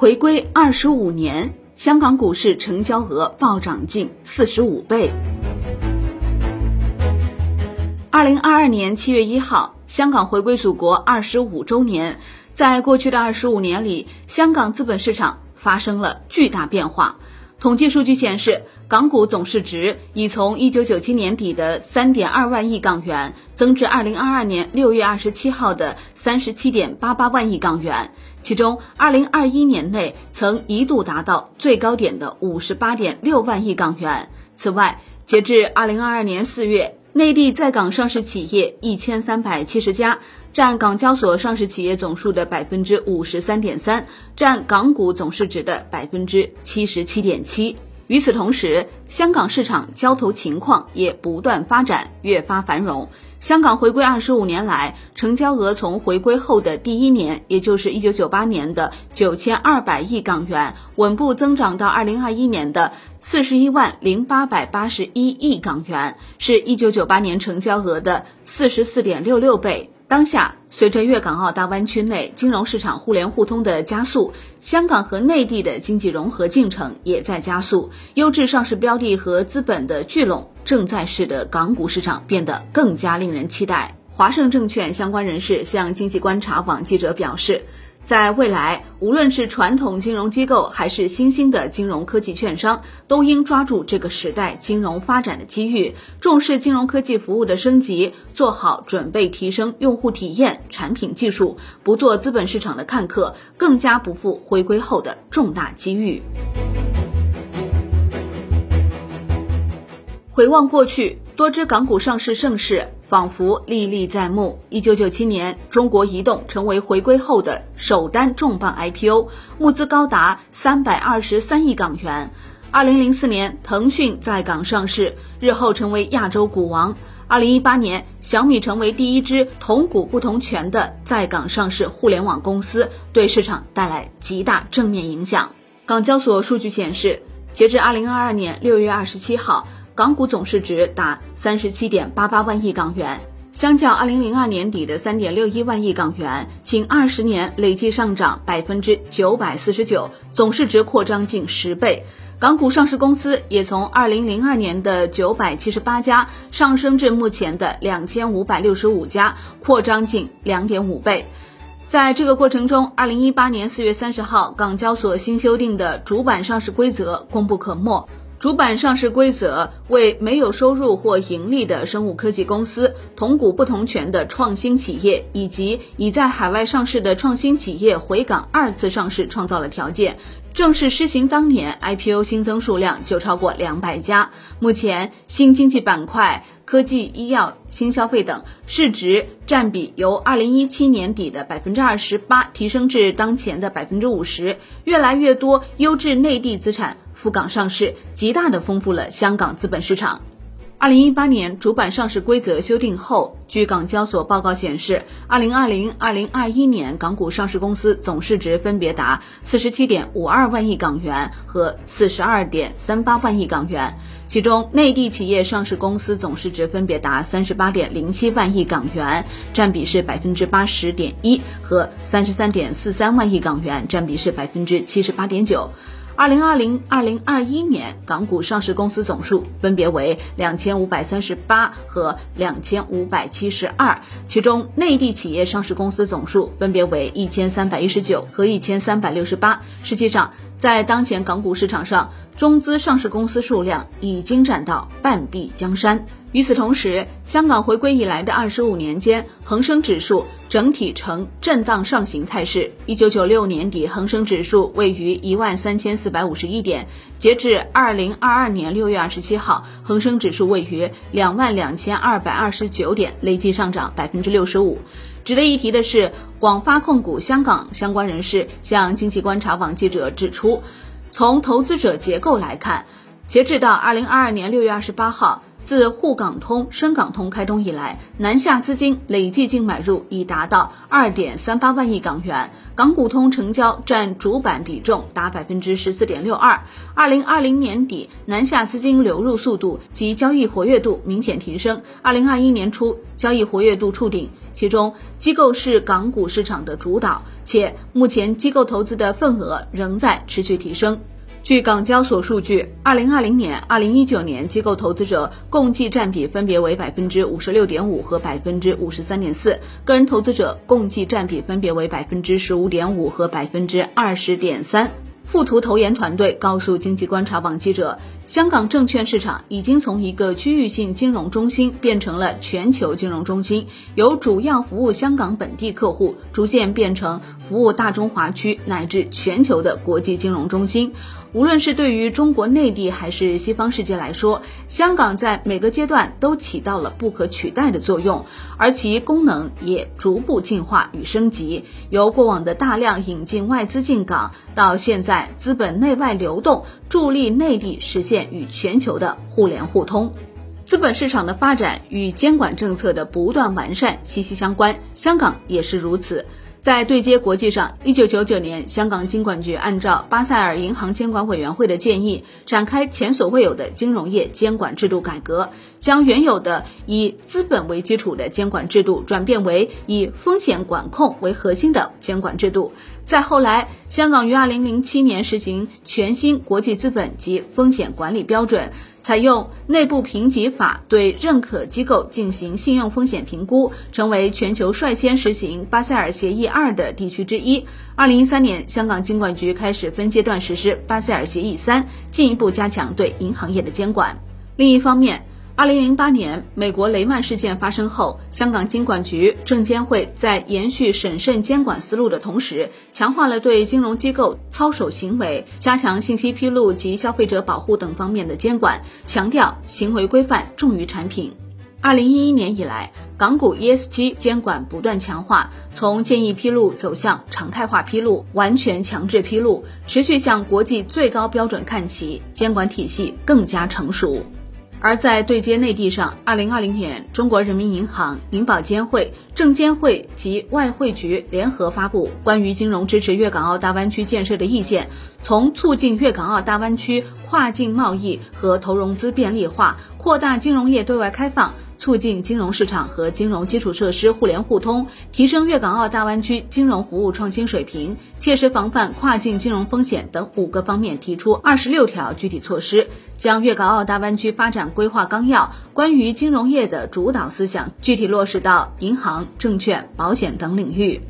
回归二十五年，香港股市成交额暴涨近四十五倍。二零二二年七月一号，香港回归祖国二十五周年。在过去的二十五年里，香港资本市场发生了巨大变化。统计数据显示，港股总市值已从一九九七年底的三点二万亿港元增至二零二二年六月二十七号的三十七点八八万亿港元。其中，二零二一年内曾一度达到最高点的五十八点六万亿港元。此外，截至二零二二年四月，内地在港上市企业一千三百七十家，占港交所上市企业总数的百分之五十三点三，占港股总市值的百分之七十七点七。与此同时，香港市场交投情况也不断发展，越发繁荣。香港回归二十五年来，成交额从回归后的第一年，也就是一九九八年的九千二百亿港元，稳步增长到二零二一年的四十一万零八百八十一亿港元，是一九九八年成交额的四十四点六六倍。当下，随着粤港澳大湾区内金融市场互联互通的加速，香港和内地的经济融合进程也在加速，优质上市标的和资本的聚拢正在使得港股市场变得更加令人期待。华盛证券相关人士向经济观察网记者表示。在未来，无论是传统金融机构还是新兴的金融科技券商，都应抓住这个时代金融发展的机遇，重视金融科技服务的升级，做好准备提升用户体验、产品技术，不做资本市场的看客，更加不负回归后的重大机遇。回望过去。多只港股上市盛世仿佛历历在目。一九九七年，中国移动成为回归后的首单重磅 IPO，募资高达三百二十三亿港元。二零零四年，腾讯在港上市，日后成为亚洲股王。二零一八年，小米成为第一支同股不同权的在港上市互联网公司，对市场带来极大正面影响。港交所数据显示，截至二零二二年六月二十七号。港股总市值达三十七点八八万亿港元，相较二零零二年底的三点六一万亿港元，仅二十年累计上涨百分之九百四十九，总市值扩张近十倍。港股上市公司也从二零零二年的九百七十八家上升至目前的两千五百六十五家，扩张近两点五倍。在这个过程中，二零一八年四月三十号，港交所新修订的主板上市规则功不可没。主板上市规则为没有收入或盈利的生物科技公司、同股不同权的创新企业以及已在海外上市的创新企业回港二次上市创造了条件。正式施行当年，IPO 新增数量就超过两百家。目前，新经济板块、科技、医药、新消费等市值占比由二零一七年底的百分之二十八提升至当前的百分之五十。越来越多优质内地资产。赴港上市，极大的丰富了香港资本市场。二零一八年主板上市规则修订后，据港交所报告显示，二零二零、二零二一年港股上市公司总市值分别达四十七点五二万亿港元和四十二点三八万亿港元，其中内地企业上市公司总市值分别达三十八点零七万亿港元，占比是百分之八十点一，和三十三点四三万亿港元，占比是百分之七十八点九。二零二零二零二一年港股上市公司总数分别为两千五百三十八和两千五百七十二，其中内地企业上市公司总数分别为一千三百一十九和一千三百六十八。实际上，在当前港股市场上，中资上市公司数量已经占到半壁江山。与此同时，香港回归以来的二十五年间，恒生指数整体呈震荡上行态势。一九九六年底，恒生指数位于一万三千四百五十一点，截至二零二二年六月二十七号，恒生指数位于两万两千二百二十九点，累计上涨百分之六十五。值得一提的是，广发控股香港相关人士向经济观察网记者指出，从投资者结构来看，截至到二零二二年六月二十八号。自沪港通、深港通开通以来，南下资金累计净买入已达到二点三八万亿港元，港股通成交占主板比重达百分之十四点六二。二零二零年底，南下资金流入速度及交易活跃度明显提升。二零二一年初，交易活跃度触顶，其中机构是港股市场的主导，且目前机构投资的份额仍在持续提升。据港交所数据，二零二零年、二零一九年机构投资者共计占比分别为百分之五十六点五和百分之五十三点四，个人投资者共计占比分别为百分之十五点五和百分之二十点三。富途投研团队告诉经济观察网记者，香港证券市场已经从一个区域性金融中心变成了全球金融中心，由主要服务香港本地客户，逐渐变成服务大中华区乃至全球的国际金融中心。无论是对于中国内地还是西方世界来说，香港在每个阶段都起到了不可取代的作用，而其功能也逐步进化与升级。由过往的大量引进外资进港，到现在资本内外流动，助力内地实现与全球的互联互通。资本市场的发展与监管政策的不断完善息息相关，香港也是如此。在对接国际上，一九九九年，香港金管局按照巴塞尔银行监管委员会的建议，展开前所未有的金融业监管制度改革，将原有的以资本为基础的监管制度转变为以风险管控为核心的监管制度。再后来，香港于二零零七年实行全新国际资本及风险管理标准。采用内部评级法对认可机构进行信用风险评估，成为全球率先实行巴塞尔协议二的地区之一。二零一三年，香港金管局开始分阶段实施巴塞尔协议三，进一步加强对银行业的监管。另一方面，二零零八年，美国雷曼事件发生后，香港金管局、证监会在延续审慎监管思路的同时，强化了对金融机构操守行为、加强信息披露及消费者保护等方面的监管，强调行为规范重于产品。二零一一年以来，港股 ESG 监管不断强化，从建议披露走向常态化披露、完全强制披露，持续向国际最高标准看齐，监管体系更加成熟。而在对接内地上，二零二零年，中国人民银行、银保监会、证监会及外汇局联合发布关于金融支持粤港澳大湾区建设的意见，从促进粤港澳大湾区跨境贸易和投融资便利化，扩大金融业对外开放。促进金融市场和金融基础设施互联互通，提升粤港澳大湾区金融服务创新水平，切实防范跨境金融风险等五个方面提出二十六条具体措施，将粤港澳大湾区发展规划纲要关于金融业的主导思想具体落实到银行、证券、保险等领域。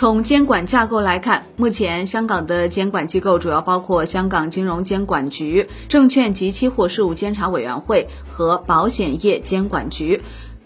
从监管架构来看，目前香港的监管机构主要包括香港金融监管局、证券及期货事务监察委员会和保险业监管局，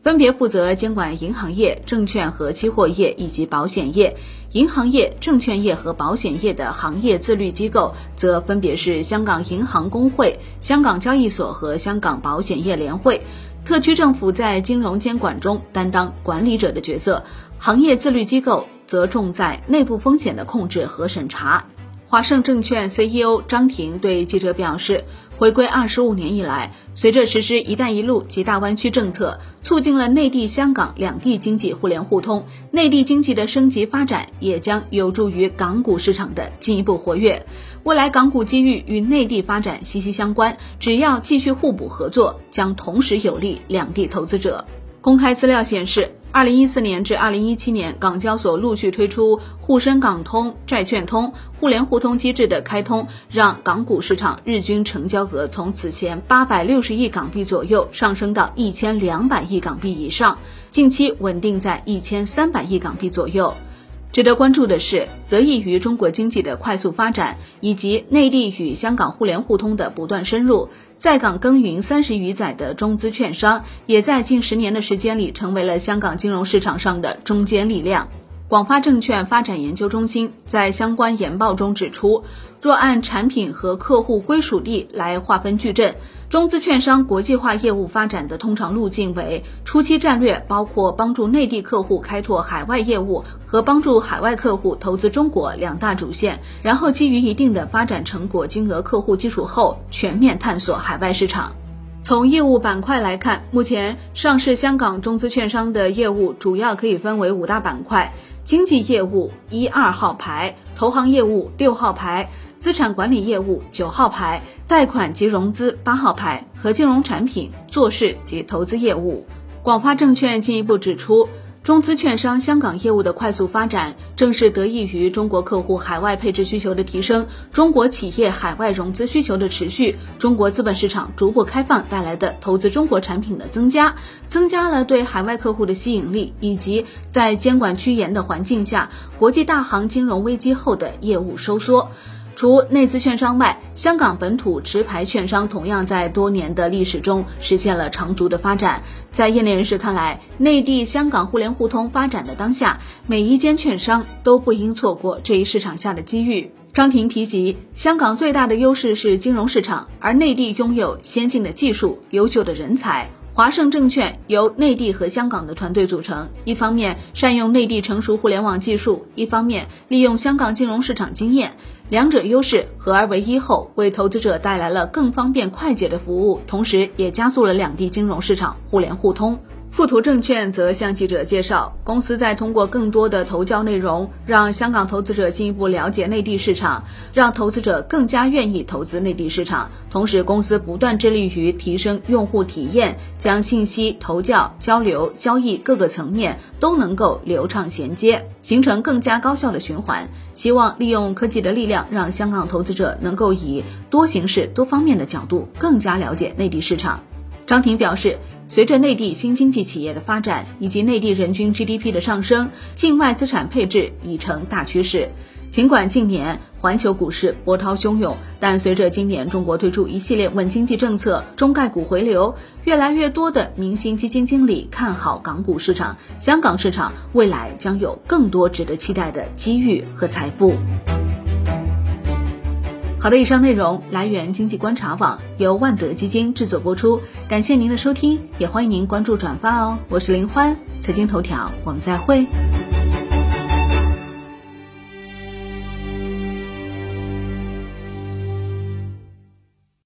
分别负责监管银行业、证券和期货业以及保险业。银行业、证券业和保险业的行业自律机构则分别是香港银行工会、香港交易所和香港保险业联会。特区政府在金融监管中担当管理者的角色，行业自律机构。则重在内部风险的控制和审查。华盛证券 CEO 张婷对记者表示，回归二十五年以来，随着实施“一带一路”及大湾区政策，促进了内地、香港两地经济互联互通，内地经济的升级发展也将有助于港股市场的进一步活跃。未来港股机遇与内地发展息息相关，只要继续互补合作，将同时有利两地投资者。公开资料显示。二零一四年至二零一七年，港交所陆续推出沪深港通、债券通、互联互通机制的开通，让港股市场日均成交额从此前八百六十亿港币左右上升到一千两百亿港币以上，近期稳定在一千三百亿港币左右。值得关注的是，得益于中国经济的快速发展，以及内地与香港互联互通的不断深入，在港耕耘三十余载的中资券商，也在近十年的时间里成为了香港金融市场上的中坚力量。广发证券发展研究中心在相关研报中指出，若按产品和客户归属地来划分矩阵，中资券商国际化业务发展的通常路径为：初期战略包括帮助内地客户开拓海外业务和帮助海外客户投资中国两大主线，然后基于一定的发展成果金额客户基础后，全面探索海外市场。从业务板块来看，目前上市香港中资券商的业务主要可以分为五大板块：经纪业务一二号牌，投行业务六号牌，资产管理业务九号牌，贷款及融资八号牌和金融产品、做市及投资业务。广发证券进一步指出。中资券商香港业务的快速发展，正是得益于中国客户海外配置需求的提升，中国企业海外融资需求的持续，中国资本市场逐步开放带来的投资中国产品的增加，增加了对海外客户的吸引力，以及在监管趋严的环境下，国际大行金融危机后的业务收缩。除内资券商外，香港本土持牌券商同样在多年的历史中实现了长足的发展。在业内人士看来，内地香港互联互通发展的当下，每一间券商都不应错过这一市场下的机遇。张婷提及，香港最大的优势是金融市场，而内地拥有先进的技术、优秀的人才。华盛证券由内地和香港的团队组成，一方面善用内地成熟互联网技术，一方面利用香港金融市场经验，两者优势合而为一后，为投资者带来了更方便快捷的服务，同时也加速了两地金融市场互联互通。富途证券则向记者介绍，公司在通过更多的投教内容，让香港投资者进一步了解内地市场，让投资者更加愿意投资内地市场。同时，公司不断致力于提升用户体验，将信息、投教、交流、交易各个层面都能够流畅衔接，形成更加高效的循环。希望利用科技的力量，让香港投资者能够以多形式、多方面的角度，更加了解内地市场。张婷表示。随着内地新经济企业的发展以及内地人均 GDP 的上升，境外资产配置已成大趋势。尽管近年环球股市波涛汹涌，但随着今年中国推出一系列稳经济政策，中概股回流，越来越多的明星基金经理看好港股市场，香港市场未来将有更多值得期待的机遇和财富。好的，以上内容来源经济观察网，由万德基金制作播出，感谢您的收听，也欢迎您关注转发哦。我是林欢，财经头条，我们再会。